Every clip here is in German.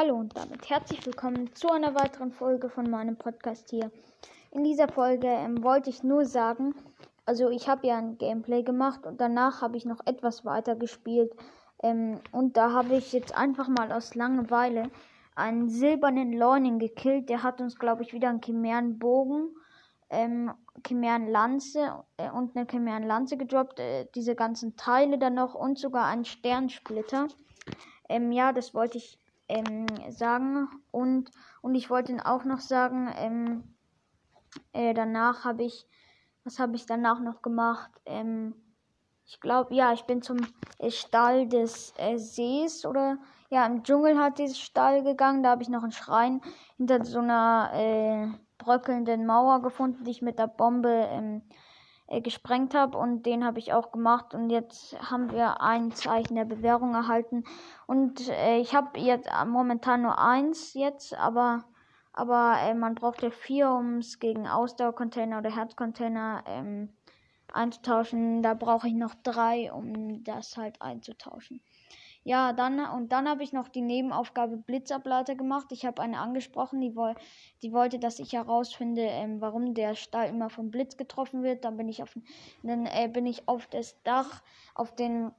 Hallo und damit herzlich willkommen zu einer weiteren Folge von meinem Podcast hier. In dieser Folge ähm, wollte ich nur sagen, also ich habe ja ein Gameplay gemacht und danach habe ich noch etwas weiter gespielt. Ähm, und da habe ich jetzt einfach mal aus Langeweile einen silbernen Learning gekillt. Der hat uns, glaube ich, wieder einen Chimärenbogen, ähm, Chimärenlanze äh, und eine Chimärenlanze gedroppt. Äh, diese ganzen Teile dann noch und sogar einen Sternsplitter. Ähm, ja, das wollte ich ähm, sagen. Und, und ich wollte auch noch sagen, ähm, äh, danach habe ich, was habe ich danach noch gemacht? Ähm, ich glaube, ja, ich bin zum äh, Stall des äh, Sees oder ja, im Dschungel hat dieses Stall gegangen. Da habe ich noch einen Schrein hinter so einer äh, bröckelnden Mauer gefunden, die ich mit der Bombe ähm, äh, gesprengt habe und den habe ich auch gemacht und jetzt haben wir ein Zeichen der Bewährung erhalten und äh, ich habe jetzt momentan nur eins jetzt, aber aber äh, man braucht ja vier, um es gegen Ausdauercontainer oder Herzcontainer ähm, einzutauschen. Da brauche ich noch drei, um das halt einzutauschen. Ja, dann und dann habe ich noch die Nebenaufgabe Blitzableiter gemacht. Ich habe eine angesprochen, die, woll, die wollte, dass ich herausfinde, ähm, warum der Stall immer vom Blitz getroffen wird. Dann bin ich auf, dann äh, bin ich auf das Dach, auf den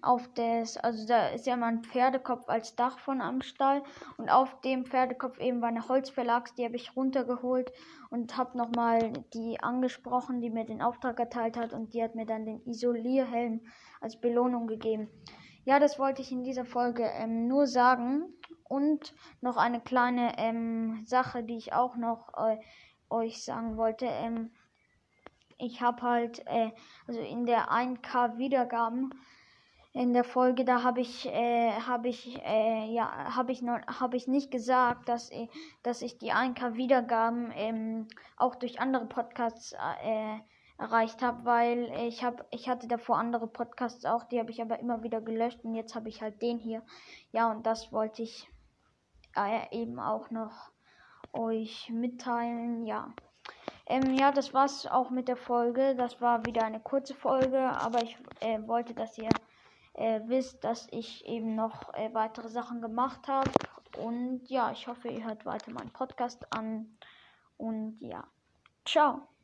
auf das, also da ist ja mal ein Pferdekopf als Dach von am Stall und auf dem Pferdekopf eben war eine Holzverlags, die habe ich runtergeholt und habe nochmal die angesprochen, die mir den Auftrag erteilt hat und die hat mir dann den Isolierhelm als Belohnung gegeben. Ja, das wollte ich in dieser Folge ähm, nur sagen. Und noch eine kleine ähm, Sache, die ich auch noch äh, euch sagen wollte. Ähm, ich habe halt, äh, also in der 1K Wiedergaben in der Folge, da habe ich, äh, habe ich, äh, ja, habe ich noch, habe ich nicht gesagt, dass, ich, dass ich die 1K Wiedergaben ähm, auch durch andere Podcasts äh, erreicht habe, weil ich habe ich hatte davor andere Podcasts auch, die habe ich aber immer wieder gelöscht und jetzt habe ich halt den hier. Ja, und das wollte ich äh, eben auch noch euch mitteilen, ja. Ähm, ja, das war's auch mit der Folge. Das war wieder eine kurze Folge, aber ich äh, wollte, dass ihr äh, wisst, dass ich eben noch äh, weitere Sachen gemacht habe. Und ja, ich hoffe, ihr hört weiter meinen Podcast an. Und ja, ciao.